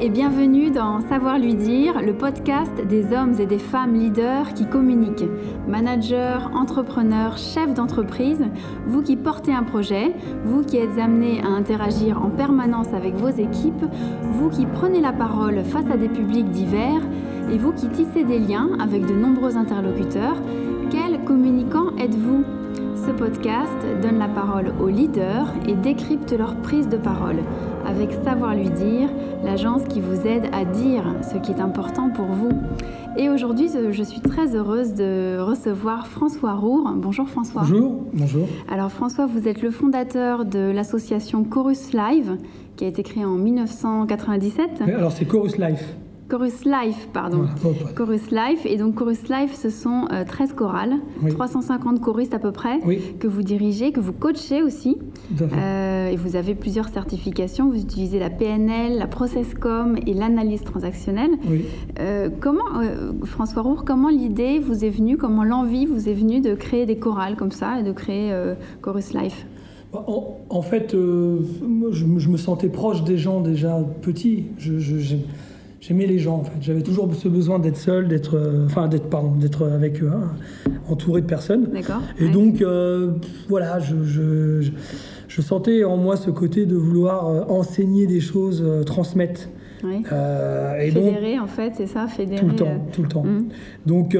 et bienvenue dans Savoir lui dire, le podcast des hommes et des femmes leaders qui communiquent. Managers, entrepreneurs, chefs d'entreprise, vous qui portez un projet, vous qui êtes amenés à interagir en permanence avec vos équipes, vous qui prenez la parole face à des publics divers et vous qui tissez des liens avec de nombreux interlocuteurs, quel communicant êtes-vous? Ce podcast donne la parole aux leaders et décrypte leur prise de parole avec Savoir lui dire, l'agence qui vous aide à dire ce qui est important pour vous. Et aujourd'hui, je suis très heureuse de recevoir François Roure. Bonjour François. Bonjour, bonjour. Alors François, vous êtes le fondateur de l'association Chorus Live, qui a été créée en 1997. alors c'est Chorus Life. Chorus Life, pardon. Chorus Life. Et donc Chorus Life, ce sont 13 euh, chorales, 350 choristes à peu près, que vous dirigez, que vous coachez aussi. Euh, et vous avez plusieurs certifications. Vous utilisez la PNL, la Processcom et l'analyse transactionnelle. Euh, comment, François Roure, comment l'idée vous est venue, comment l'envie vous est venue de créer des chorales comme ça et de créer Chorus Life? Bah, en, fait, je, je, me sentais proche des gens déjà petits. Je, j'aimais les gens en fait. J'avais toujours ce besoin d'être seul, d'être, euh, enfin d'être pardon, d'être avec eux, hein, entouré de personnes. D'accord. Et donc euh, voilà, je, je, je, sentais en moi ce côté de vouloir euh, enseigner des choses, transmettre. Oui. et fédérer en fait, c'est ça, fédérer. Tout le temps, tout le temps. Hum. Donc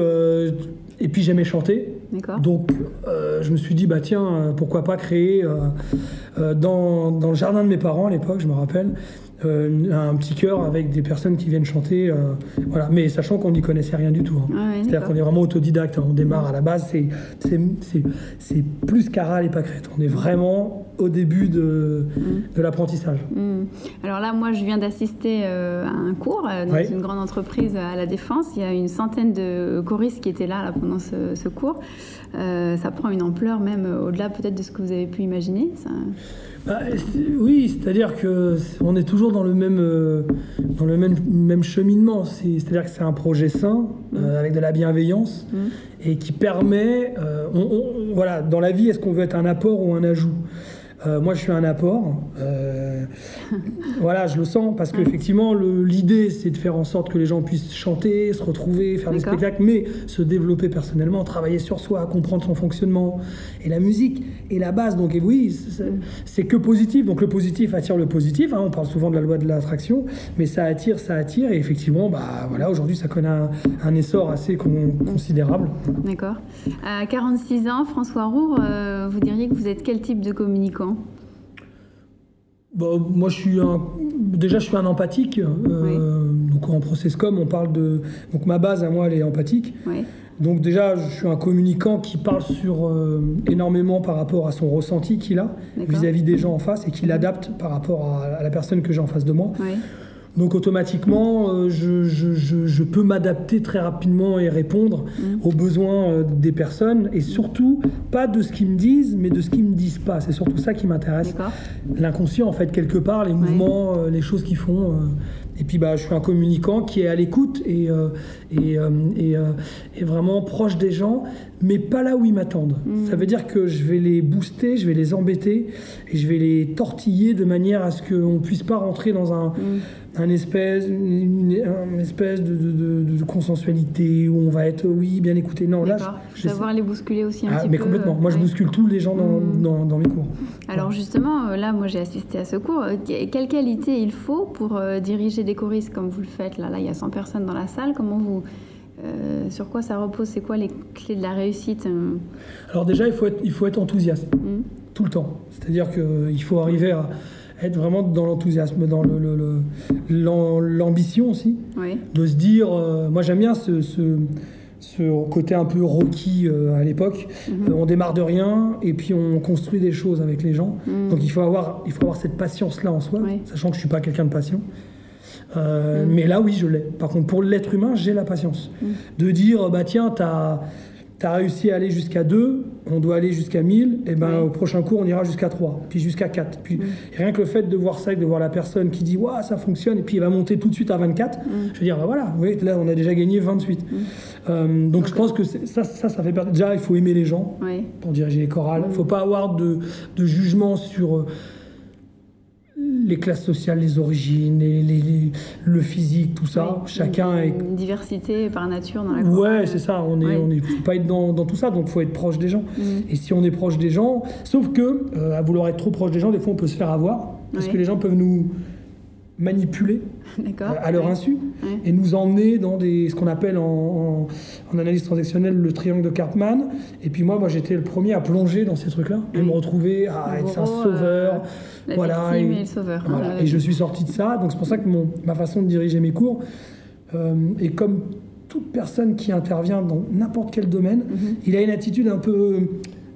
et puis j'aimais chanter. Donc je me suis dit bah tiens pourquoi pas créer dans, dans, le jardin de mes parents à l'époque, je me rappelle. Euh, un petit chœur avec des personnes qui viennent chanter, euh, voilà. Mais sachant qu'on n'y connaissait rien du tout. Hein. C'est-à-dire qu'on est vraiment autodidacte. Hein. On démarre à la base, c'est plus qu'Aral et Pâquerette. On est vraiment au début de, mm. de l'apprentissage. Mm. Alors là, moi, je viens d'assister euh, à un cours dans une grande entreprise à la Défense. Il y a une centaine de choristes qui étaient là, là pendant ce, ce cours. ça prend une ampleur même au-delà peut-être de ce que vous avez pu imaginer. Ça... Bah, oui, c'est-à-dire que on est toujours dans le même, euh, dans le même, même cheminement. C'est-à-dire que c'est un projet sain, euh, mmh. avec de la bienveillance, mmh. et qui permet, euh, voilà, dans la vie, est-ce qu'on veut être un apport ou un ajout? Euh, moi, je suis un apport. Euh, voilà, je le sens parce qu'effectivement, l'idée, c'est de faire en sorte que les gens puissent chanter, se retrouver, faire des spectacles, mais se développer personnellement, travailler sur soi, comprendre son fonctionnement. Et la musique est la base. Donc, et oui, c'est que positif. Donc, le positif attire le positif. Hein. on parle souvent de la loi de l'attraction, mais ça attire, ça attire. Et effectivement, bah, voilà, aujourd'hui, ça connaît un, essor assez considérable. D'accord. À 46 ans, François Roux, euh, vous diriez que vous êtes quel type de communicant? Bah, moi, je suis un, déjà, je suis un empathique. Euh, donc, en processcom, on parle de. Donc, ma base à moi, elle est empathique. Donc, déjà, je suis un communicant qui parle sur euh, énormément par rapport à son ressenti qu'il a vis-à-vis des gens en face et qui l'adapte par rapport à, la personne que j'ai en face de moi. Donc automatiquement, euh, je, peux m'adapter très rapidement et répondre mm. aux besoins euh, des personnes et surtout pas de ce qu'ils me disent, mais de ce qu'ils me disent pas. C'est surtout ça qui m'intéresse. L'inconscient, en fait, quelque part, les mouvements, euh, les choses qu'ils font. Et puis, bah, je suis un communicant qui est à l'écoute et, et, et, vraiment proche des gens, mais pas là où ils m'attendent. Mm. Ça veut dire que je vais les booster, je vais les embêter et je vais les tortiller de manière à ce qu'on ne puisse pas rentrer dans un. Mm un espèce, une, espèce de, consensualité où on va être, oui, bien écouté. Non, là, je, savoir les bousculer aussi un ah, petit mais complètement. Moi, je bouscule tous les gens mmh. dans, dans, mes cours. Alors, justement, euh, là, moi, j'ai assisté à ce cours. Euh, quelle qualité il faut pour euh, diriger des choristes comme vous le faites Là, là, il y a 100 personnes dans la salle. Comment vous. sur quoi ça repose? C'est quoi les clés de la réussite Alors, déjà, il faut être, il faut être enthousiaste. Mmh. Tout le temps. C'est-à-dire qu'il faut arriver à être vraiment dans l'enthousiasme, dans l'ambition le, aussi, de se dire, euh, moi j'aime bien ce, ce, côté un peu rocky euh, à l'époque. Mhm. Euh, on démarre de rien et puis on construit des choses avec les gens. Mhm. Donc il faut avoir, il faut avoir cette patience-là en soi, sachant que je suis pas quelqu'un de patient. Mhm. Mais là, oui, je l'ai. Par contre, pour l'être humain, j'ai la patience. De dire, bah tiens, tu as tu as réussi à aller jusqu'à 2, on doit aller jusqu'à 1000, et ben au prochain cours on ira jusqu'à 3, puis jusqu'à 4. Puis rien que le fait de voir ça, de voir la personne qui dit waouh ça fonctionne, et puis il va monter tout de suite à 24, je veux dire bah, voilà, oui, là on a déjà gagné 28. Euh, donc je pense que ça, ça, ça fait partie. Déjà il faut aimer les gens pour diriger les chorales, il ne faut pas avoir de, de jugement sur. Euh, les classes sociales, les origines, les, le physique, tout ça. Chacun une, est. Une diversité par nature dans la Ouais, c'est ça. On est, on est, faut pas être dans, dans, tout ça, donc faut être proche des gens. Mm. Et si on est proche des gens, sauf que euh, à vouloir être trop proche des gens, des fois on peut se faire avoir parce que les gens peuvent nous manipuler à leur insu et nous emmener dans des, ce qu'on appelle en, en, analyse transactionnelle le triangle de Cartman. Et puis moi, moi j'étais le premier à plonger dans ces trucs-là et me retrouver à être un sauveur. Euh, voilà, et, le sauveur. et je suis sorti de ça. Donc c'est pour ça que mon, ma façon de diriger mes cours euh, est comme toute personne qui intervient dans n'importe quel domaine, mhm. il a une attitude un peu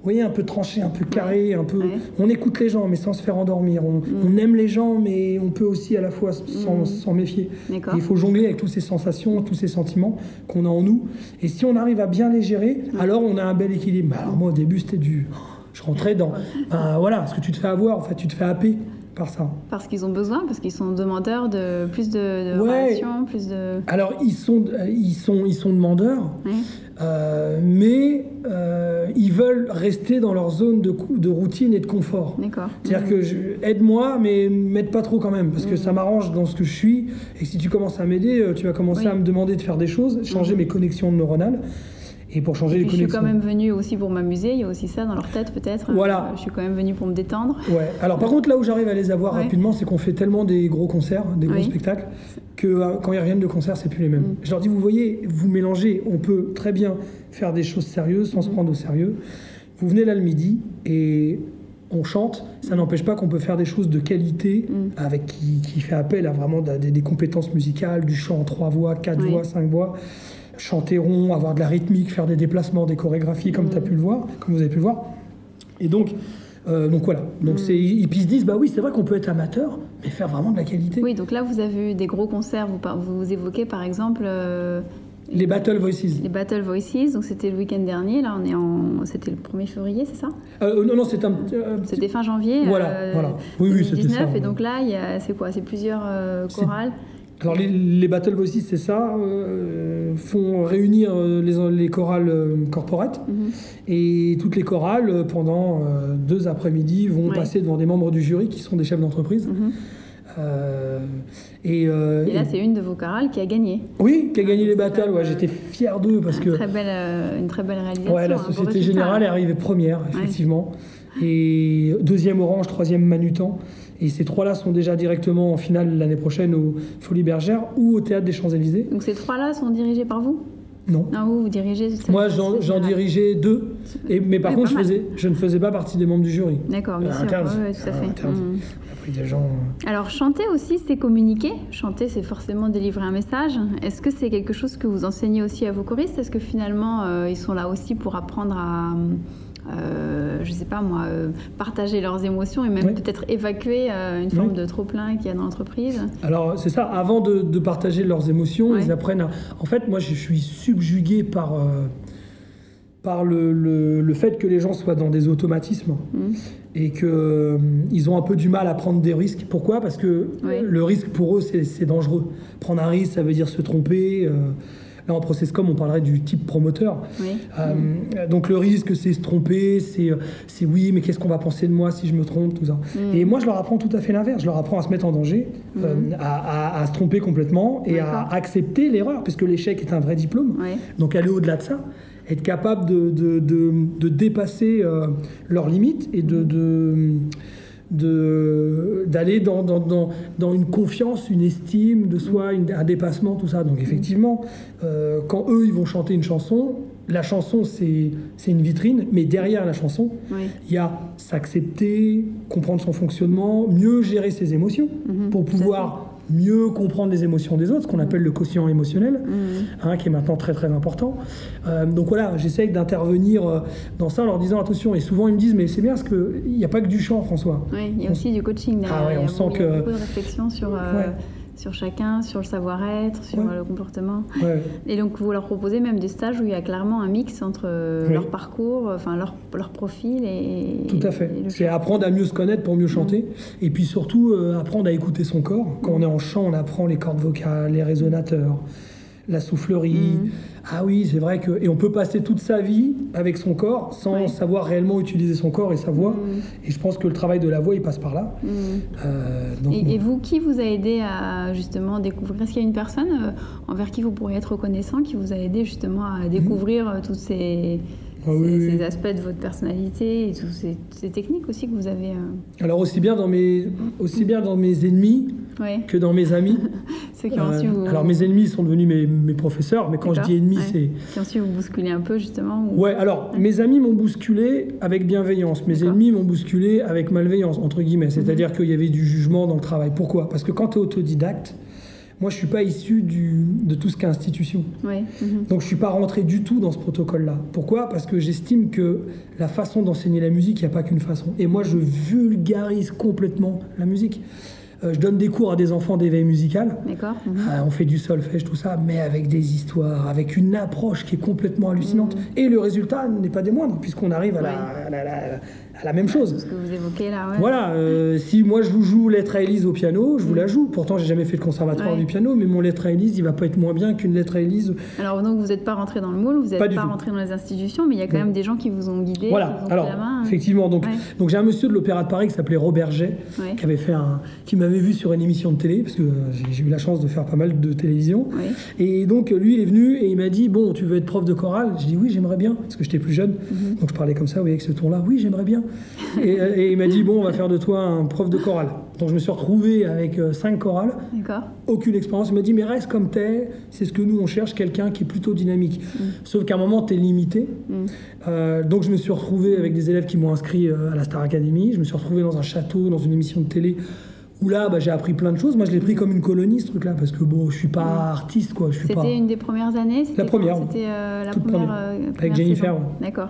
vous voyez, un peu tranché, un peu carré, un peu. On écoute les gens, mais sans se faire endormir. Mm. On, aime les gens, mais on peut aussi à la fois s'en mm. méfier. il faut jongler avec toutes ces sensations, tous ces sentiments qu'on a en nous. Et si on arrive à bien les gérer, alors on a un bel équilibre. alors moi, au début, c'était du. Je rentrais dans. Ben, voilà, ce que tu te fais avoir, en fait, tu te fais happer par ça. Parce qu'ils ont besoin, parce qu'ils sont demandeurs de plus de, relations, plus de. Alors ils sont, ils sont, ils sont demandeurs, euh, mais euh, ils veulent rester dans leur zone de, de routine et de confort. D'accord. C'est-à-dire que que aide-moi, mais m'aide pas trop quand même, parce que ça m'arrange dans ce que je suis. Et si tu commences à m'aider, euh, tu vas commencer à me demander de faire des choses, changer mes connexions neuronales. Et pour changer les connexions. Je suis quand même venu aussi pour m'amuser, il y a aussi ça dans leur tête peut-être. Voilà. Je suis quand même venu pour me détendre. Ouais. Alors par contre, là où j'arrive à les avoir rapidement, c'est qu'on fait tellement des gros concerts, des gros spectacles, que euh, quand ils reviennent de concert, c'est plus les mêmes. Mm. Je leur dis, vous voyez, vous mélangez, on peut très bien faire des choses sérieuses sans se mm. prendre au sérieux. Vous venez là le midi et on chante, ça n'empêche pas qu'on peut faire des choses de qualité mm. avec qui, fait appel à vraiment des, compétences musicales, du chant en trois voix, quatre voix, cinq voix chanter rond, avoir de la rythmique, faire des déplacements, des chorégraphies, comme, as pu le voir, comme vous avez pu le voir. Et donc, euh, donc voilà. Donc mm. c'est, ils, se disent, bah oui, c'est vrai qu'on peut être amateur, mais faire vraiment de la qualité. Oui, donc là, vous avez eu des gros concerts. Vous, vous évoquez par exemple. Euh, les Battle Voices. Les Battle Voices, donc c'était le week-end dernier, là on est en... C'était le 1er février, c'est ça? Euh, Non, non, c'était un... C'était fin janvier. Voilà, voilà. Oui, oui, c'était ça. Et donc là, c'est quoi? C'est plusieurs chorales alors les, Battle Voices, c'est ça, euh, font réunir euh, les, les chorales euh, corporates mhm. et toutes les chorales pendant deux après-midi vont passer devant des membres du jury qui sont des chefs d'entreprise. Mhm. et, là, c'est une de vos chorales qui a gagné. Oui, qui a gagné les battles. Ouais, J'étais fier d'eux parce que. Très belle, une très belle réalisation. Ouais, la Société Générale est arrivée première, effectivement. Et deuxième Orange, troisième Manutan. Et ces trois-là sont déjà directement en finale l'année prochaine au Folie Bergère ou au Théâtre des Champs-Élysées. Donc ces trois-là sont dirigés par vous? Non. Non, vous, vous dirigez Moi, j'en dirigeais deux. Et, mais par contre, je, faisais, je, ne faisais pas partie des membres du jury. D'accord, bien sûr. tout à fait. Mmh. pris des gens... Euh, Alors, chanter aussi, c'est communiquer. Chanter, c'est forcément délivrer un message. Est-ce que c'est quelque chose que vous enseignez aussi à vos choristes? Est-ce que finalement, euh, ils sont là aussi pour apprendre à euh, je sais pas moi, euh, partager leurs émotions et même peut-être évacuer euh, une forme de trop-plein qu'il y a dans l'entreprise Alors, c'est ça, avant de, partager leurs émotions, ils apprennent à... En fait, moi, je suis subjugué par, par le, le, fait que les gens soient dans des automatismes mmh. et qu'ils ont un peu du mal à prendre des risques. Pourquoi? Parce que le risque, pour eux, c'est dangereux. Prendre un risque, ça veut dire se tromper. Là, en process-com, on parlerait du type promoteur. Euh, donc le risque, c'est se tromper, c'est oui, mais qu'est-ce qu'on va penser de moi si je me trompe, tout ça. Mm. Et moi, je leur apprends tout à fait l'inverse. Je leur apprends à se mettre en danger, euh, mm. à, se tromper complètement et à accepter l'erreur, puisque l'échec est un vrai diplôme. Donc aller au-delà de ça être capable de, de, dépasser euh, leurs limites et de, d'aller dans, dans, dans, une confiance, une estime de soi, un dépassement, tout ça. Donc effectivement, euh, quand eux, ils vont chanter une chanson, la chanson, c'est une vitrine, mais derrière la chanson, il y a s'accepter, comprendre son fonctionnement, mieux gérer ses émotions mhm. pour pouvoir mieux comprendre les émotions des autres, ce qu'on mm. appelle le quotient émotionnel, mm. hein, qui est maintenant très très important. Euh, donc voilà, j'essaye d'intervenir euh, dans ça en leur disant attention, et souvent ils me disent mais c'est bien parce qu'il n'y a pas que du chant François. Oui, il y a aussi du coaching. Ah ouais, on sent il y a beaucoup de réflexion sur... Euh, sur chacun, sur le savoir-être, sur le comportement. Et donc vous leur proposez même des stages où il y a clairement un mix entre leur parcours, enfin leur, leur profil et... Tout à fait. C'est apprendre à mieux se connaître pour mieux chanter. Et puis surtout euh, apprendre à écouter son corps. Quand on est en chant, on apprend les cordes vocales, les résonateurs la soufflerie. Mm. Ah oui, c'est vrai que. Et on peut passer toute sa vie avec son corps sans savoir réellement utiliser son corps et sa voix. Mm. Et je pense que le travail de la voix, il passe par là. Mm. Euh, et, vous, qui vous a aidé à justement découvrir? Est-ce qu'il y a une personne euh, envers qui vous pourriez être reconnaissant qui vous a aidé justement à découvrir euh, toutes ces. Ah ces, aspects de votre personnalité et toutes ces, techniques aussi que vous avez. Alors aussi bien dans mes, aussi bien dans mes ennemis que dans mes amis. Ceux qui ont su vous... Alors mes ennemis sont devenus mes, mes professeurs, mais quand je dis ennemis, c'est... Qui ont su vous bousculer un peu justement Ouais, alors mes amis m'ont bousculé avec bienveillance, mes ennemis m'ont bousculé avec malveillance, entre guillemets. C'est-à-dire qu'il y avait du jugement dans le travail. Pourquoi? Parce que quand tu es autodidacte, moi, je ne suis pas issu du, de tout ce qu'est institution. Ouais. Mhm. Donc, je ne suis pas rentré du tout dans ce protocole-là. Pourquoi? Parce que j'estime que la façon d'enseigner la musique, il n'y a pas qu'une façon. Et moi, je vulgarise complètement la musique. Euh, je donne des cours à des enfants d'éveil musical. D'accord. Mhm. Euh, on fait du solfège, tout ça, mais avec des histoires, avec une approche qui est complètement hallucinante. Mhm. Et le résultat n'est pas des moindres, puisqu'on arrive à, la, la même chose. Ce que vous évoquez là, ouais. Voilà, euh, si moi je vous joue lettre à Élise au piano, je vous la mm. joue. Pourtant, j'ai jamais fait le conservatoire du piano, mais mon lettre à Élise, il va pas être moins bien qu'une lettre à Élise. Alors donc vous n'êtes pas rentré dans le moule, vous n'êtes pas, rentré dans les institutions, mais il y a quand même des gens qui vous ont guidé. Voilà. Alors effectivement, donc donc j'ai un monsieur de l'Opéra de Paris qui s'appelait Robert Jet, qui avait fait un, qui m'avait vu sur une émission de télé parce que euh, j'ai eu la chance de faire pas mal de télévision. Et donc lui, il est venu et il m'a dit bon, tu veux être prof de chorale? J'ai dit oui, j'aimerais bien parce que j'étais plus jeune, mm-hmm. donc je parlais comme ça, vous voyez, avec ce ton-là. Oui, j'aimerais bien. Et, et il m'a dit bon, on va faire de toi un prof de chorale. Donc je me suis retrouvé avec euh, cinq chorales, aucune expérience. Il m'a dit mais reste comme t'es, c'est ce que nous on cherche, quelqu'un qui est plutôt dynamique. Mm. Sauf qu'à un moment t'es limité. Mm. Euh, donc je me suis retrouvé avec des élèves qui m'ont inscrit euh, à la Star Academy. Je me suis retrouvé dans un château, dans une émission de télé où là, bah, j'ai appris plein de choses. Moi, je l'ai pris comme une colonie, ce truc-là, parce que bon, je suis pas artiste, quoi. C'était une des premières années La première. C'était euh, la première, euh, Avec Jennifer. D'accord.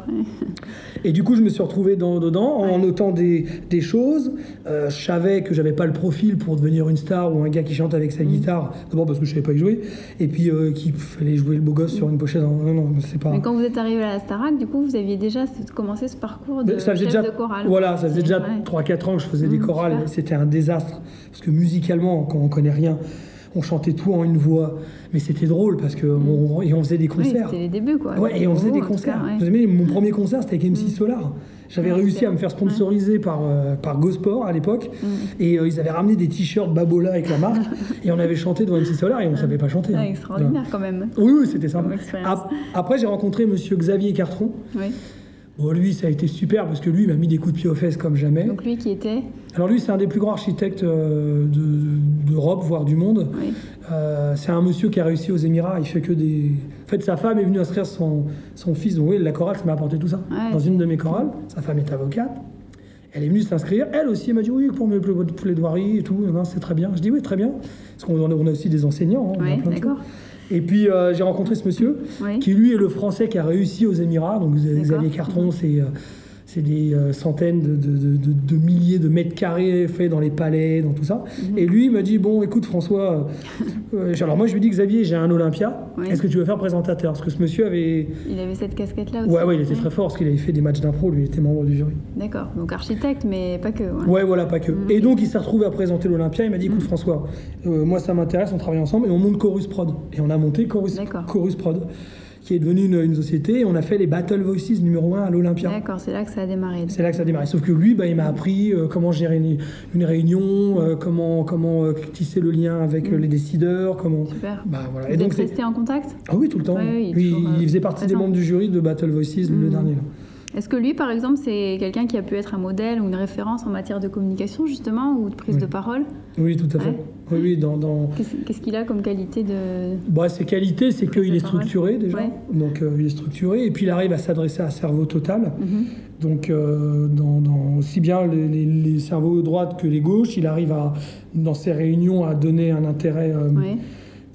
Et du coup, je me suis retrouvé dans, dedans en notant des, des choses. Euh, je savais que j'avais pas le profil pour devenir une star ou un gars qui chante avec sa mm. guitare. D'abord parce que je savais pas y jouer. Et puis qu'il fallait jouer le beau gosse sur une pochette. Non, non, c'est pas. Mais quand vous êtes arrivé à la Starac, du coup, vous aviez déjà commencé ce parcours de déjà, de chorale. Voilà, ça faisait déjà 3-4 ans que je faisais des mm, chorales. C'était un désastre. Parce que musicalement, quand on connaît rien, on chantait tout en une voix, mais c'était drôle parce que on, et on faisait des concerts. c'était les débuts quoi. Ouais, et on faisait des concerts. mon premier concert c'était avec MC mm. Solar. J'avais réussi à me faire sponsoriser par, euh, par Gosport à l'époque. Mm. Et euh, ils avaient ramené des t-shirts Babola avec la marque. et on avait chanté devant MC Solar et on ne savait pas chanter. Hein. extraordinaire quand même. Oui, oui c'était sympa. Après, j'ai rencontré monsieur Xavier Cartron. Oui Bon, lui, ça a été super parce que lui, il m'a mis des coups de pied aux fesses comme jamais. Donc lui qui était Alors lui, c'est un des plus grands architectes euh, d'Europe, voire du monde. Euh, c'est un monsieur qui a réussi aux Émirats. Il fait que des... En fait, sa femme est venue inscrire son, son fils. Donc oui, la chorale, ça m'a apporté tout ça. Dans une de mes chorales, sa femme est avocate. Elle est venue s'inscrire. Elle aussi, elle m'a dit oui, pour mes plaidoiries et tout. C'est très bien. Je dis oui, très bien. Parce qu'on a, aussi des enseignants. Hein, oui, d'accord. Et puis euh, j'ai rencontré ce monsieur, qui lui est le Français qui a réussi aux Émirats. Donc Xavier Cartron, c'est euh, c'est des euh, centaines de, milliers de mètres carrés faits dans les palais, dans tout ça. Mhm. Et lui, il m'a dit Bon, écoute, François, euh, alors moi, je lui dis Xavier, j'ai un Olympia, est-ce que tu veux faire présentateur? Parce que ce monsieur avait. Il avait cette casquette-là aussi. Ouais, ouais, il était très fort parce qu'il avait fait des matchs d'impro, lui, il était membre du jury. D'accord, donc architecte, mais pas que. Ouais, voilà, pas que. Mhm. Et donc, il s'est retrouvé à présenter l'Olympia, il m'a dit Écoute, mhm. François, euh, moi, ça m'intéresse, on travaille ensemble et on monte Chorus Prod. Et on a monté Chorus, Chorus Prod qui est devenue une, société. Et on a fait les Battle Voices numéro 1 à l'Olympia. D'accord, c'est là que ça a démarré. C'est là que ça a démarré. Sauf que lui, bah, il m'a appris euh, comment gérer une, réunion, euh, comment, comment euh, tisser le lien avec mm. les décideurs. Comment... Super. Bah, voilà. Vous et donc, resté en contact? Ah oui, tout le temps. oui, il, faisait partie des membres du jury de Battle Voices, le mm. dernier. Là. Est-ce que lui, par exemple, c'est quelqu'un qui a pu être un modèle ou une référence en matière de communication, justement, ou de prise de parole Oui, tout à fait. Oui, oui, dans, dans... Qu'est-ce qu'il a comme qualité de... Bah, ses qualités, c'est qu'il est structuré déjà. Donc, euh, il est structuré. Et puis, il arrive à s'adresser à cerveau total. Mhm. Donc, euh, dans, dans, aussi bien les, les, cerveaux droits que les gauches, il arrive à, dans ses réunions à donner un intérêt... Euh,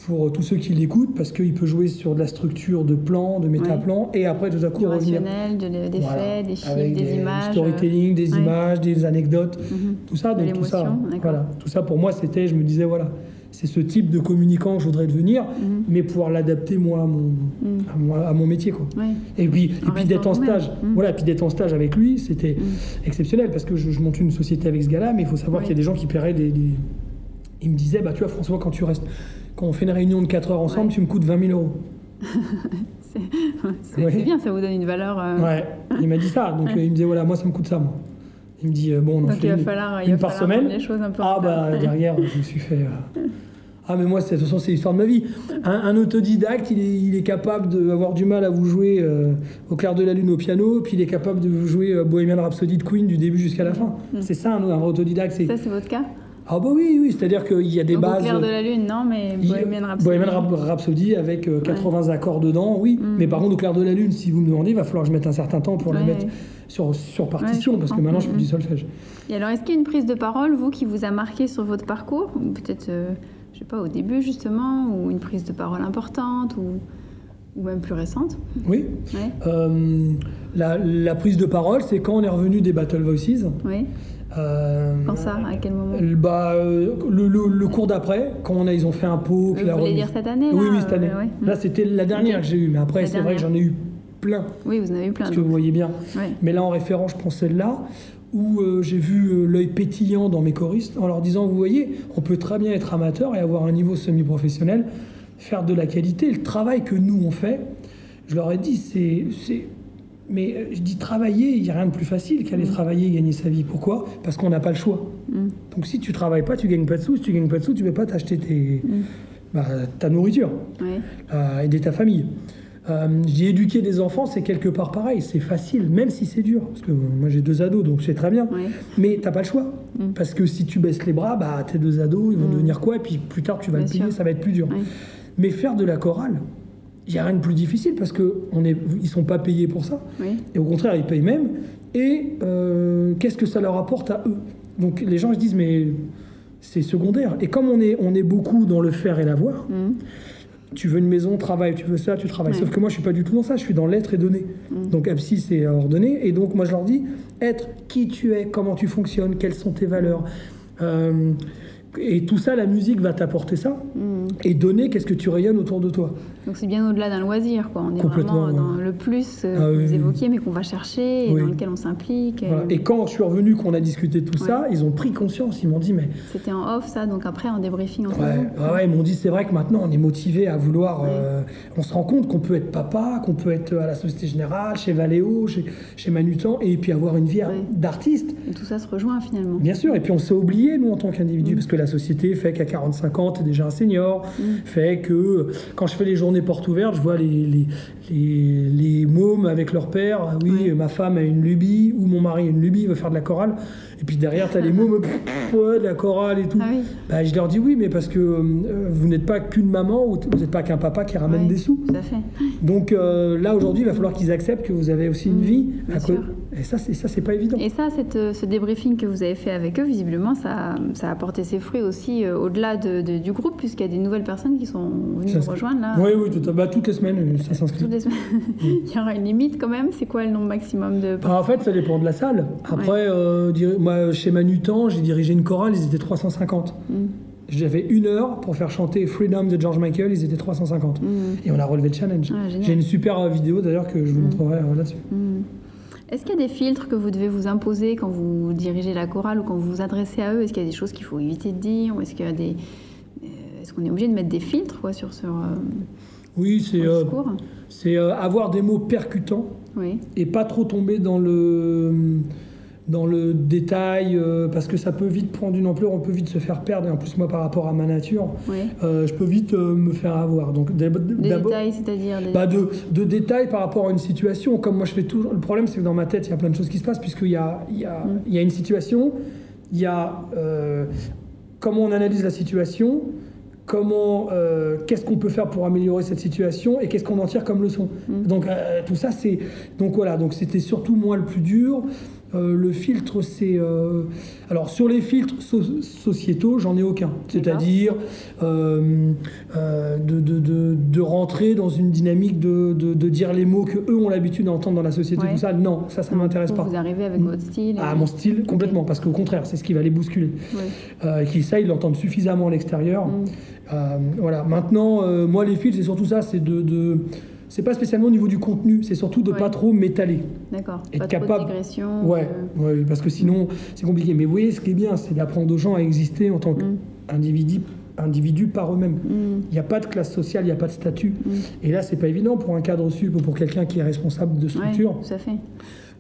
pour tous ceux qui l'écoutent parce qu'il peut jouer sur de la structure de plan, de métaplan et après tout à coup du revenir de, des faits, des chiffres, des, images, storytelling, des images, des anecdotes, mhm. tout ça. Donc tout ça, voilà, tout ça pour moi c'était, je me disais voilà, c'est ce type de communicant que je voudrais devenir, mhm. mais pouvoir l'adapter moi à mon, mhm. à, mon métier quoi. Et puis, et puis d'être en stage, voilà, puis d'être en stage avec lui, c'était exceptionnel parce que je, monte une société avec ce gars-là, mais il faut savoir qu'il y a des gens qui paieraient des, des... Il me disait, bah tu vois François, quand tu restes quand on fait une réunion de 4 heures ensemble, tu me coûtes 20 000 euros. c'est bien, ça vous donne une valeur. Euh, ouais, il m'a dit ça. Donc il me disait voilà, moi ça me coûte ça. Moi. Il me dit bon, on en fait une, une par semaine. ah bah derrière, je me suis fait. Ah, mais moi, de toute façon, c'est l'histoire de ma vie. Un, autodidacte, il est, il est capable d'avoir du mal à vous jouer euh, au clair de la lune au piano, puis il est capable de vous jouer euh, Bohemian Rhapsody de Queen du début jusqu'à la fin. Mm. C'est ça, un, un autodidacte. Ça, c'est votre cas? Ah bah oui, oui, c'est-à-dire qu'il y a des bases... Clair de la lune, non, mais Bohemian Rhapsody. Bohemian Rhapsody avec 80 euh, accords dedans, oui. Mm. Mais par contre, au clair de la lune, si vous me demandez, il va falloir que je mette un certain temps pour la mettre sur, sur partition, parce que maintenant, je fais du solfège. Et alors, est-ce qu'il y a une prise de parole, vous, qui vous a marqué sur votre parcours Peut-être je sais pas, au début justement, ou une prise de parole importante, ou, ou même plus récente Oui. Euh, la, prise de parole, c'est quand on est revenu des Battle Voices. Oui. Euh, quand ça À quel moment bah, euh, le, cours d'après, quand on a, ils ont fait un pot. Vous voulez dire cette année Oui, oui, cette année. Là, c'était la dernière que j'ai eue, mais après, c'est vrai que j'en ai eu plein. Oui, vous en avez eu plein. Parce que vous voyez bien. Mais là, en référence, je prends celle-là où euh, j'ai vu euh, l'œil pétillant dans mes choristes en leur disant, vous voyez, on peut très bien être amateur et avoir un niveau semi-professionnel, faire de la qualité. Le travail que nous, on fait, je leur ai dit, c'est... Mais euh, je dis travailler, il n'y a rien de plus facile qu'aller mm. travailler et gagner sa vie. Pourquoi? Parce qu'on n'a pas le choix. Mm. Donc si tu travailles pas, tu gagnes pas de sous. Si tu gagnes pas de sous, tu ne peux pas t'acheter tes, mm. bah, ta nourriture, aider ta famille. Euh, j'ai éduqué des enfants, c'est quelque part pareil, c'est facile, même si c'est dur. Parce que moi j'ai deux ados, donc sais très bien. Mais t'as pas le choix. Parce que si tu baisses les bras, bah, tes deux ados, ils vont devenir quoi? Et puis plus tard, tu vas le payer, ça va être plus dur. Mais faire de la chorale, il n'y a rien de plus difficile parce qu'ils ne sont pas payés pour ça. Et au contraire, ils payent même. Et euh, qu'est-ce que ça leur apporte à eux? Donc les gens se disent, mais c'est secondaire. Et comme on est, on est beaucoup dans le faire et l'avoir, mm tu veux une maison, travail, tu veux ça, tu travailles. Sauf que moi, je suis pas du tout dans ça, je suis dans l'être et donner. Mm. Donc, abscis, c'est ordonné. Et donc, moi, je leur dis, être qui tu es, comment tu fonctionnes, quelles sont tes valeurs. Euh, et tout ça, la musique va t'apporter ça. Mm. Et donner, qu'est-ce que tu rayonnes autour de toi? Donc c'est bien au-delà d'un loisir, quoi. On est vraiment dans le plus euh, ah que vous évoquiez, mais qu'on va chercher et dans lequel on s'implique. Et... quand je suis revenu, qu'on a discuté de tout ça, ils ont pris conscience. Ils m'ont dit, mais. C'était en off, ça, donc après, en débriefing ensemble. Ouais, ah ouais ils m'ont dit, c'est vrai que maintenant, on est motivé à vouloir. Euh, on se rend compte qu'on peut être papa, qu'on peut être à la Société Générale, chez Valeo, chez, chez Manutan, et puis avoir une vie d'artiste. Tout ça se rejoint finalement. Bien sûr, et puis on s'est oublié, nous, en tant qu'individu, mm. parce que la société fait qu'à 45 ans, tu es déjà un senior, mm. fait que quand je fais les journées portes ouvertes, je vois les, les, les, mômes avec leur père. Ah oui, ma femme a une lubie, ou mon mari a une lubie, il veut faire de la chorale. Et puis derrière, tu as les mômes, de la chorale et tout. Ah bah, je leur dis oui, mais parce que euh, vous n'êtes pas qu'une maman, ou vous n'êtes pas qu'un papa qui ramène des sous. Donc euh, là, aujourd'hui, il va falloir qu'ils acceptent que vous avez aussi une mmh, vie. Et ça, c'est ça, c'est pas évident. Et ça, cette, euh, ce débriefing que vous avez fait avec eux, visiblement, ça, ça a apporté ses fruits aussi au-delà de, du groupe, puisqu'il y a des nouvelles personnes qui sont venues nous rejoindre là. Oui, oui, tout, bah, toutes les semaines, ça s'inscrit. Il y aura une limite quand même. C'est quoi le nombre maximum de bah, En fait, ça dépend de la salle. Après, euh, moi, chez Manutan, j'ai dirigé une chorale, ils étaient 350. Mm. J'avais une heure pour faire chanter Freedom de George Michael, ils étaient 350. Mm. Et on a relevé le challenge. j'ai une super vidéo d'ailleurs que je vous mm. montrerai euh, là-dessus. Est-ce qu'il y a des filtres que vous devez vous imposer quand vous dirigez la chorale ou quand vous vous adressez à eux? Est-ce qu'il y a des choses qu'il faut éviter de dire Est-ce qu'il des... Euh, est-ce qu'on est obligé de mettre des filtres quoi, sur, sur, oui, c'est euh, c'est euh, avoir des mots percutants et pas trop tomber dans le dans le détail euh, parce que ça peut vite prendre une ampleur, on peut vite se faire perdre. Et en plus, moi, par rapport à ma nature, je peux vite me faire avoir. Donc, des détails, c'est-à-dire bah, de, de, détails par rapport à une situation. Comme moi, je fais toujours. Le problème, c'est que dans ma tête, il y a plein de choses qui se passent puisqu'il y a, il y, a, mm. il y a une situation, il y a comment on analyse la situation comment, euh, qu'est-ce qu'on peut faire pour améliorer cette situation et qu'est-ce qu'on en tire comme leçon. Mm. Donc euh, tout ça, c'est donc voilà, donc c'était surtout moi le plus dur. Euh, le filtre, c'est. Euh, alors, sur les filtres sociétaux, j'en ai aucun. C'est-à-dire euh, de, de, de, rentrer dans une dynamique de, dire les mots que eux ont l'habitude d'entendre dans la société, tout ça. Non, ça, ça ne m'intéresse pas. Vous arrivez avec votre style Ah, mon style, complètement. Parce qu'au contraire, c'est ce qui va les bousculer. Ouais. et ça, ils l'entendent suffisamment à l'extérieur. Mm. voilà. Maintenant, moi, les filtres, c'est surtout ça c'est de c'est pas spécialement au niveau du contenu, c'est surtout de pas trop m'étaler. D'accord. Être capable. De ouais, ouais, parce que sinon c'est compliqué. Mais vous voyez, ce qui est bien, c'est d'apprendre aux gens à exister en tant mm. qu'individu individus par eux-mêmes. Mm. Il n'y a pas de classe sociale, il n'y a pas de statut. Mm. Et là, c'est pas évident pour un cadre sup ou pour quelqu'un qui est responsable de structure. fait.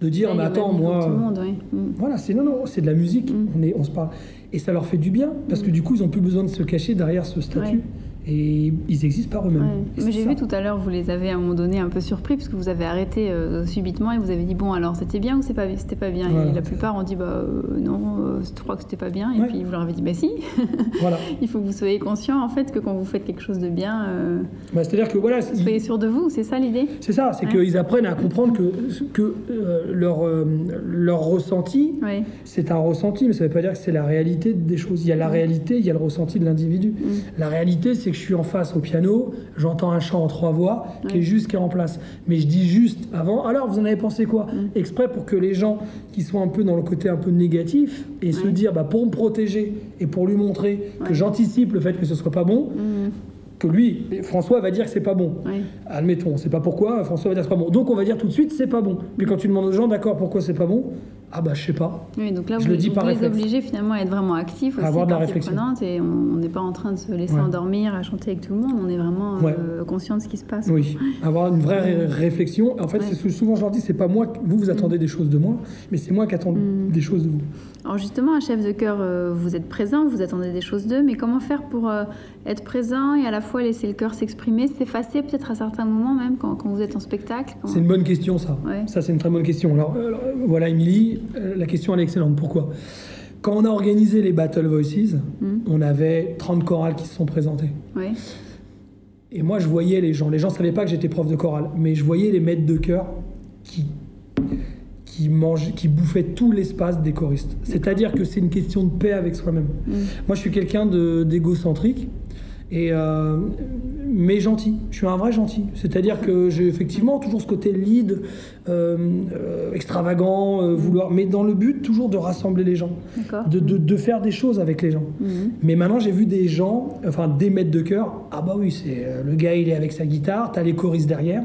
De dire, mais attends, moi. Mm. Voilà, c'est non, non, c'est de la musique, on, est, on se parle. Et ça leur fait du bien, parce que du coup, ils n'ont plus besoin de se cacher derrière ce statut et ils existent par eux-mêmes. Mais j'ai vu tout à l'heure, vous les avez à un moment donné un peu surpris parce que vous avez arrêté euh, subitement et vous avez dit bon alors c'était bien ou c'est pas c'était pas bien? Et la plupart ont dit bah euh, non euh, je crois que c'était pas bien et puis vous leur avez dit bah si. voilà. Il faut que vous soyez conscient en fait que quand vous faites quelque chose de bien. Bah, c'est-à-dire que voilà. Soyez sûr de vous, c'est ça l'idée? C'est ça, c'est qu'ils apprennent à comprendre que que leur leur ressenti c'est un ressenti mais ça veut pas dire que c'est la réalité des choses. Il y a la réalité, il y a le ressenti de l'individu. Mm. La réalité c'est je suis en face au piano, j'entends un chant en trois voix qui est juste qui est en place. Mais je dis juste avant, alors vous en avez pensé quoi mm. Exprès pour que les gens qui sont un peu dans le côté un peu négatif et se dire, bah, pour me protéger et pour lui montrer que j'anticipe le fait que ce soit pas bon, mm. que lui, François va dire que c'est pas bon. Admettons, c'est pas pourquoi, François va dire que c'est pas bon. Donc on va dire tout de suite c'est pas bon. Mais quand tu demandes aux gens, d'accord, pourquoi c'est pas bon ah bah je sais pas. Oui, donc là, je vous, le dis vous les obligez finalement à être vraiment actifs, aussi, avoir de la réflexion. Et on n'est pas en train de se laisser endormir, à chanter avec tout le monde. On est vraiment euh, conscient de ce qui se passe. Oui, avoir une vraie réflexion. En fait, c'est souvent je leur dis, c'est pas moi, vous vous attendez mm. des choses de moi, mais c'est moi qui attends mm. des choses de vous. Alors justement, un chef de chœur, euh, vous êtes présent, vous attendez des choses d'eux, mais comment faire pour euh, être présent et à la fois laisser le cœur s'exprimer, s'effacer peut-être à certains moments même quand, vous êtes en spectacle C'est une bonne question ça. Ça c'est une très bonne question. Alors, voilà Émilie, la question elle est excellente. Pourquoi? Quand on a organisé les Battle Voices, hmm. on avait 30 chorales qui se sont présentées. Et moi je voyais les gens, les gens ne savaient pas que j'étais prof de chorale, mais je voyais les maîtres de chœur qui qui, mange, qui bouffait tout l'espace des choristes. C'est-à-dire que c'est une question de paix avec soi-même. Mm. Moi, je suis quelqu'un d'égocentrique. Et euh, mais gentil, je suis un vrai gentil. C'est-à-dire que j'ai effectivement toujours ce côté lead, euh, euh, extravagant, mm. vouloir, mais dans le but toujours de rassembler les gens, de, de, de, faire des choses avec les gens. Mm. Mais maintenant j'ai vu des gens, enfin des maîtres de cœur. Ah bah oui, c'est le gars il est avec sa guitare, t'as les choristes derrière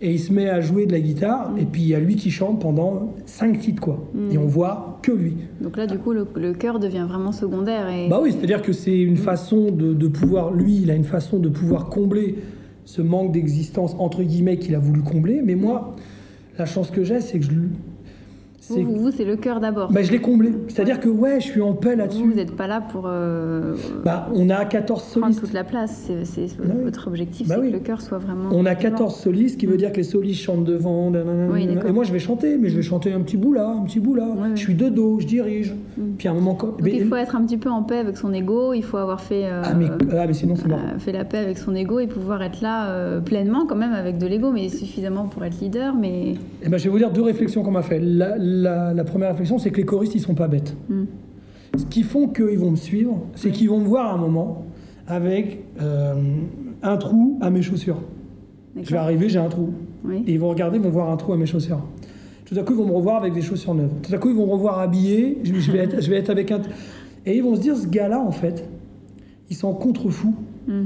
et il se met à jouer de la guitare, et puis il y a lui qui chante pendant cinq titres, quoi. Mm. Et on voit que lui. Donc là, du coup, le, le chœur devient vraiment secondaire. Et... Bah oui, c'est-à-dire que c'est une mm. façon de, de, pouvoir, lui, il a une façon de pouvoir combler ce manque d'existence, entre guillemets, qu'il a voulu combler, mais moi, la chance que j'ai, c'est que je, vous, c'est le cœur d'abord. Bah, je l'ai comblé. C'est-à-dire que ouais, je suis en paix là-dessus. Vous n'êtes pas là pour. Euh, bah, on a 14 solistes. Prendre toute la place. C'est bah votre objectif, bah c'est que le cœur soit vraiment. On a 14 solistes, ce qui veut mm. dire que les solistes chantent devant. et moi, je vais chanter, mais je vais chanter un petit bout là, un petit bout là. je suis de dos, je dirige. Mm. Puis à un moment. Donc, il faut être un petit peu en paix avec son ego. Il faut avoir fait. Euh, ah, mais, ah, mais sinon, c'est mort. fait la paix avec son ego et pouvoir être là euh, pleinement, quand même, avec de l'ego, mais suffisamment pour être leader. Mais. Eh ben, je vais vous dire deux réflexions qu'on m'a fait. La, la, la première c'est que les choristes, ils sont pas bêtes. Hmm. Ce qui font qu'ils vont me suivre, c'est qu'ils vont me voir à un moment avec euh, un trou à mes chaussures. Je vais arriver, j'ai un trou. Et ils vont regarder, ils vont voir un trou à mes chaussures. Tout à coup, ils vont me revoir avec des chaussures neuves. Tout à coup, ils vont me revoir habillé. Je, vais, être, je vais être avec un. Et ils vont se dire, ce gars-là, en fait, il s'en contrefou. Hmm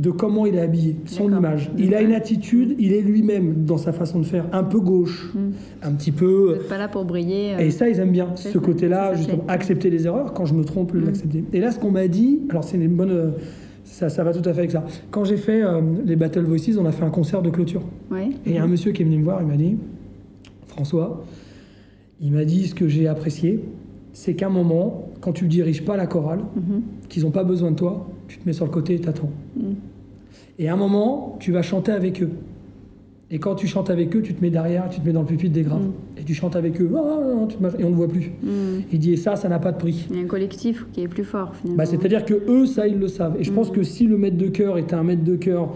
de comment il est habillé, son image. Il a une attitude, il est lui-même dans sa façon de faire, un peu gauche, hmm. un petit peu. Vous pas là pour briller. Et ça, ils aiment bien ce côté-là, justement, accepter les erreurs. Quand je me trompe, hmm. l'accepter. Et là, ce qu'on m'a dit, alors c'est une bonne. Euh, ça, ça, va tout à fait avec ça. Quand j'ai fait euh, les Battle Voices, on a fait un concert de clôture. Et y a un monsieur qui est venu me voir, il m'a dit François, il m'a dit ce que j'ai apprécié, c'est qu'à un moment, quand tu diriges pas la chorale, mhm. qu'ils n'ont pas besoin de toi, tu te mets sur le côté et t'attends. Mhm. Et à un moment, tu vas chanter avec eux. Et quand tu chantes avec eux, tu te mets derrière, tu te mets dans le pupitre des graves. Mm. Et tu chantes avec eux, ah, et on ne voit plus. Mm. Il dit, et ça, ça n'a pas de prix. Il y a un collectif qui est plus fort, finalement. Bah, C'est-à-dire que eux, ça, ils le savent. Et je pense mm. que si le maître de cœur était un maître de cœur.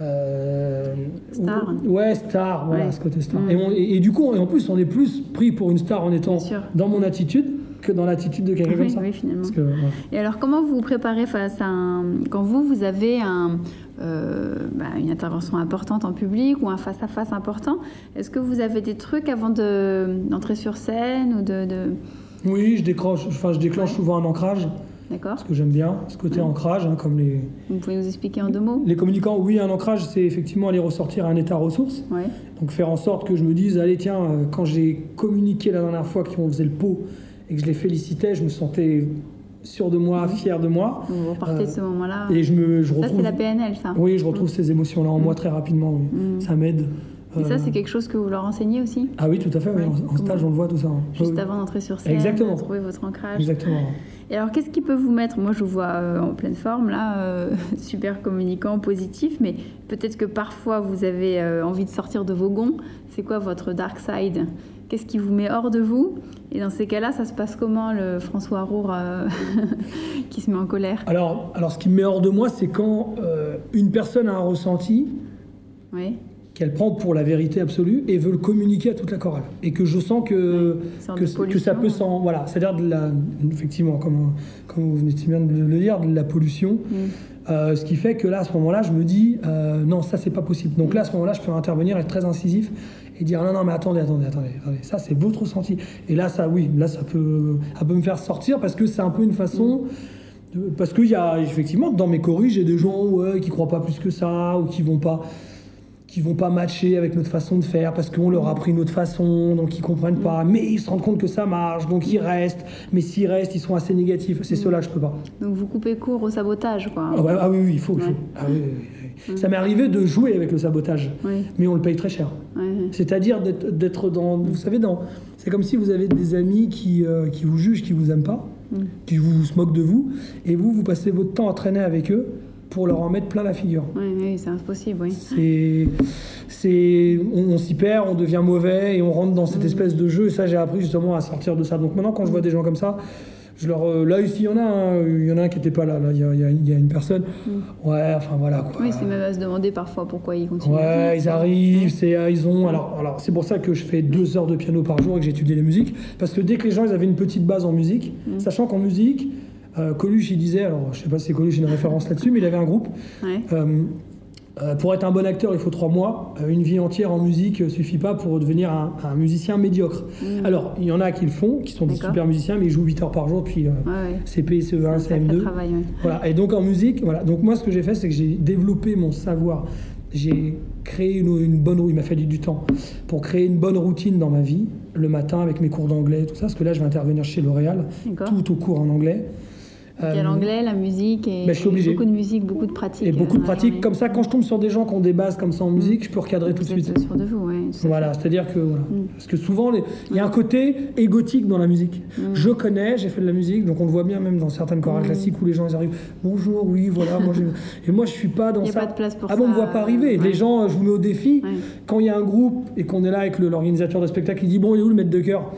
Euh, star. Ouais, star, voilà, ce côté star. Et, et, du coup, et en plus, on est plus pris pour une star en étant dans mon attitude que dans l'attitude de quelqu'un comme ça. Oui, finalement. Et alors, comment vous vous préparez face à un. Quand vous, vous avez un euh, bah, une intervention importante en public ou un face-à-face important. Est-ce que vous avez des trucs avant d'entrer sur scène ou de, Oui, je déclenche, enfin, je déclenche souvent un ancrage. D'accord. Ce que j'aime bien, ce côté ancrage, hein, comme les. Vous pouvez nous expliquer en deux mots? Les communicants, oui, un ancrage, c'est effectivement aller ressortir un état ressource. Donc faire en sorte que je me dise, allez, tiens, euh, quand j'ai communiqué la dernière fois qu'on faisait le pot et que je les félicitais, je me sentais sûr de moi, fier de moi. Vous repartez de ce moment-là. Et je me, je ça, c'est la PNL, ça. Oui, je retrouve ces émotions-là en moi très rapidement. Oui. Ça m'aide. Et ça, c'est quelque chose que vous leur enseignez aussi Ah oui, tout à fait. En, stage, on le voit tout ça. Hein. Juste avant d'entrer sur scène, Exactement. trouver votre ancrage. Exactement. Et alors, qu'est-ce qui peut vous mettre Moi, je vous vois euh, en pleine forme, là, euh, super communicant, positif, mais peut-être que parfois, vous avez euh, envie de sortir de vos gonds. C'est quoi votre dark side? Qu'est-ce qui vous met hors de vous Et dans ces cas-là, ça se passe comment, le François Roure qui se met en colère alors, alors, ce qui me met hors de moi, c'est quand une personne a un ressenti. Oui qu'elle prend pour la vérité absolue et veut le communiquer à toute la chorale. Et que je sens que, que, ça peut s'en... Voilà, c'est-à-dire, de la, effectivement, comme, comme vous venez bien de le dire, de la pollution. Mm. Euh, ce qui fait que là, à ce moment-là, je me dis, euh, non, ça, c'est pas possible. Donc là, à ce moment-là, je peux intervenir, être très incisif et dire, non, non, mais attendez, attendez, attendez, ça, c'est votre ressenti. Et là, ça, oui, là, ça peut, me faire sortir parce que c'est un peu une façon... parce qu'il y a, effectivement, dans mes choris, j'ai des gens ouais, qui croient pas plus que ça ou qui vont pas qui vont pas matcher avec notre façon de faire parce qu'on leur a pris notre façon, donc ils comprennent pas. Mais ils se rendent compte que ça marche, donc ils restent. Mais s'ils restent, ils sont assez négatifs. C'est cela, je peux pas. Donc vous coupez court au sabotage, quoi. Ah, ah oui, oui, il faut. Ah ça m'est arrivé de jouer avec le sabotage, mais on le paye très cher. C'est-à-dire d'être dans, vous savez, dans. C'est comme si vous avez des amis qui, euh, qui vous jugent, qui vous aiment pas, mm. qui vous se moquent de vous, et vous, vous passez votre temps à traîner avec eux pour leur en mettre plein la figure. Oui, c'est impossible, oui. C'est, c'est, on, s'y perd, on devient mauvais et on rentre dans cette mm. espèce de jeu. Et ça, j'ai appris justement à sortir de ça. Donc maintenant, quand je vois des gens comme ça, je leur, euh, là, ici, il y en a un, il y en a un qui n'était pas là. Là, il y a, y a, une personne. Mm. Ouais, enfin voilà quoi. Oui, c'est même à se demander parfois pourquoi ils continuent. Ouais, ils arrivent, c'est, euh, ils ont. Alors, alors c'est pour ça que je fais deux heures de piano par jour et que j'étudiais les musiques. Parce que dès que les gens ils avaient une petite base en musique, mm. sachant qu'en musique, euh, Coluche, il disait, alors je sais pas si Coluche une référence là-dessus, mais il avait un groupe. Euh, euh, pour être un bon acteur, il faut trois mois. une vie entière en musique ne suffit pas pour devenir un, musicien médiocre. Mm. Alors, il y en a qui le font, qui sont des super musiciens, mais ils jouent 8 heures par jour, puis CP, CE1, CM2. Voilà. Et donc en musique, voilà. Donc moi, ce que j'ai fait, c'est que j'ai développé mon savoir. J'ai créé une, une bonne il m'a fallu du temps pour créer une bonne routine dans ma vie le matin avec mes cours d'anglais tout ça parce que là je vais intervenir chez L'Oréal tout au cours en anglais il y a l'anglais, la musique et, ben, beaucoup de musique, beaucoup de pratique. Et beaucoup de euh, pratique. Comme ça, quand je tombe sur des gens qui ont des bases comme ça en musique, je peux recadrer tout de suite. Sûr de vous, ouais, voilà, c'est-à-dire que voilà. Mm. parce que souvent il y a un côté égotique dans la musique. Mm. Je connais, j'ai fait de la musique, donc on le voit bien même dans certaines chorales mm. classiques où les gens ils arrivent. Bonjour, oui, voilà. moi, et moi je suis pas dans ça. Il a pas de place pour ah bon, on me voit pas arriver. Les gens, je vous mets au défi. Quand il y a un groupe et qu'on est là avec l'organisateur de spectacle, il dit bon, il est où le maître de cœur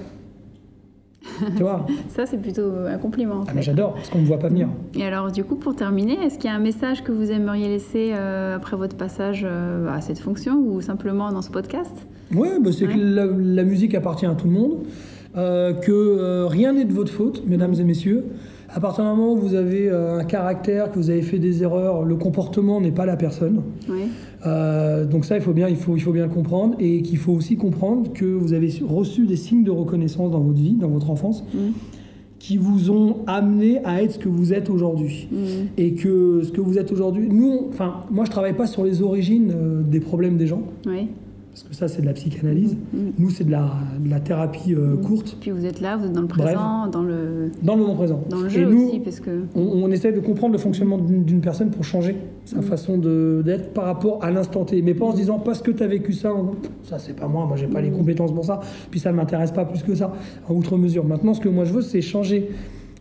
tu vois Ça, c'est plutôt un compliment. Ah, j'adore, parce qu'on ne me voit pas venir. Et alors, du coup, pour terminer, est-ce qu'il y a un message que vous aimeriez laisser euh, après votre passage euh, à cette fonction ou simplement dans ce podcast? Oui, bah, c'est que la, musique appartient à tout le monde, euh, que rien n'est de votre faute, mesdames et messieurs. À partir du moment où vous avez un caractère, que vous avez fait des erreurs, le comportement n'est pas la personne. Oui. Euh, donc ça, il faut, bien, il, faut, il faut bien le comprendre et qu'il faut aussi comprendre que vous avez reçu des signes de reconnaissance dans votre vie, dans votre enfance, mm. qui vous ont amené à être ce que vous êtes aujourd'hui. Mm. Et que ce que vous êtes aujourd'hui, nous, enfin, moi je travaille pas sur les origines euh, des problèmes des gens. Oui parce que ça c'est de la psychanalyse. Mm, mm. Nous c'est de la, de la thérapie euh, mm. courte. Puis vous êtes là, vous êtes dans le présent, dans le dans le moment présent. Dans le jeu Et nous, aussi, parce que on, on, essaie de comprendre le fonctionnement d'une personne pour changer sa façon d'être par rapport à l'instant T. Mais pas en se disant parce que tu as vécu ça, ça c'est pas moi, moi j'ai pas les compétences pour ça, puis ça m'intéresse pas plus que ça en outre mesure. Maintenant ce que moi je veux c'est changer.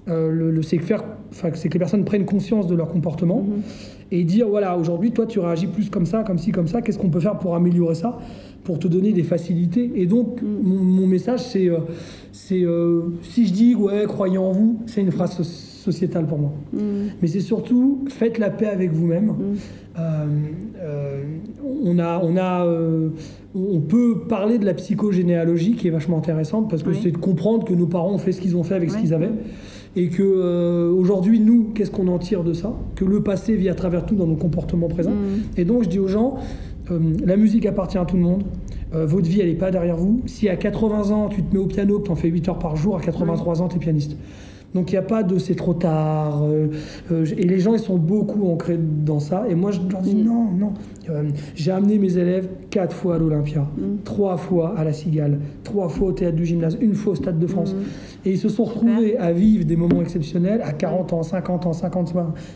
Euh, le, c'est que, que les personnes prennent conscience de leur comportement mm-hmm. Et dire voilà aujourd'hui toi tu réagis plus comme ça comme ci comme ça qu'est-ce qu'on peut faire pour améliorer ça pour te donner des facilités. Et donc, mm. mon, message, c'est euh, c'est euh, si je dis, ouais, croyez en vous, c'est une phrase sociétale pour moi. Mm. Mais c'est surtout, faites la paix avec vous-même. Mm. Euh, on a, on a, on peut parler de la psychogénéalogie qui est vachement intéressante parce que c'est de comprendre que nos parents ont fait ce qu'ils ont fait avec ce qu'ils avaient et que aujourd'hui nous qu'est-ce qu'on en tire de ça? Que le passé vit à travers tout dans nos comportements présents et donc je dis aux gens euh, la musique appartient à tout le monde. Euh, votre vie, elle n'est pas derrière vous. Si à 80 ans, tu te mets au piano, que tu en fais 8 heures par jour, à 83 ans, tu es pianiste. Donc il n'y a pas de c'est trop tard. Euh, euh, et les gens, ils sont beaucoup ancrés dans ça. Et moi, je leur dis non, non. J'ai amené mes élèves quatre fois à l'Olympia, mm. trois fois à la Cigale, trois fois au théâtre du gymnase, une fois au Stade de France. Mm. Et ils se sont retrouvés à vivre des moments exceptionnels à 40 ans, 50 ans, 50,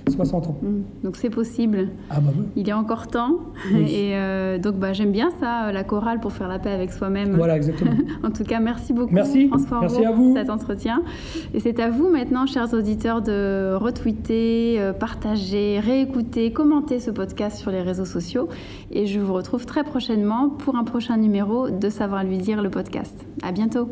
60 ans. Mm. Donc c'est possible. Ah bah Il y a encore temps. Et donc bah, j'aime bien ça, la chorale pour faire la paix avec soi-même. Voilà, exactement. en tout cas, merci beaucoup merci. François merci à vous. pour cet entretien. Et c'est à vous maintenant, chers auditeurs, de retweeter, euh, partager, réécouter, commenter ce podcast sur les réseaux Et je vous retrouve très prochainement pour un prochain numéro de Savoir lui dire le podcast. À bientôt.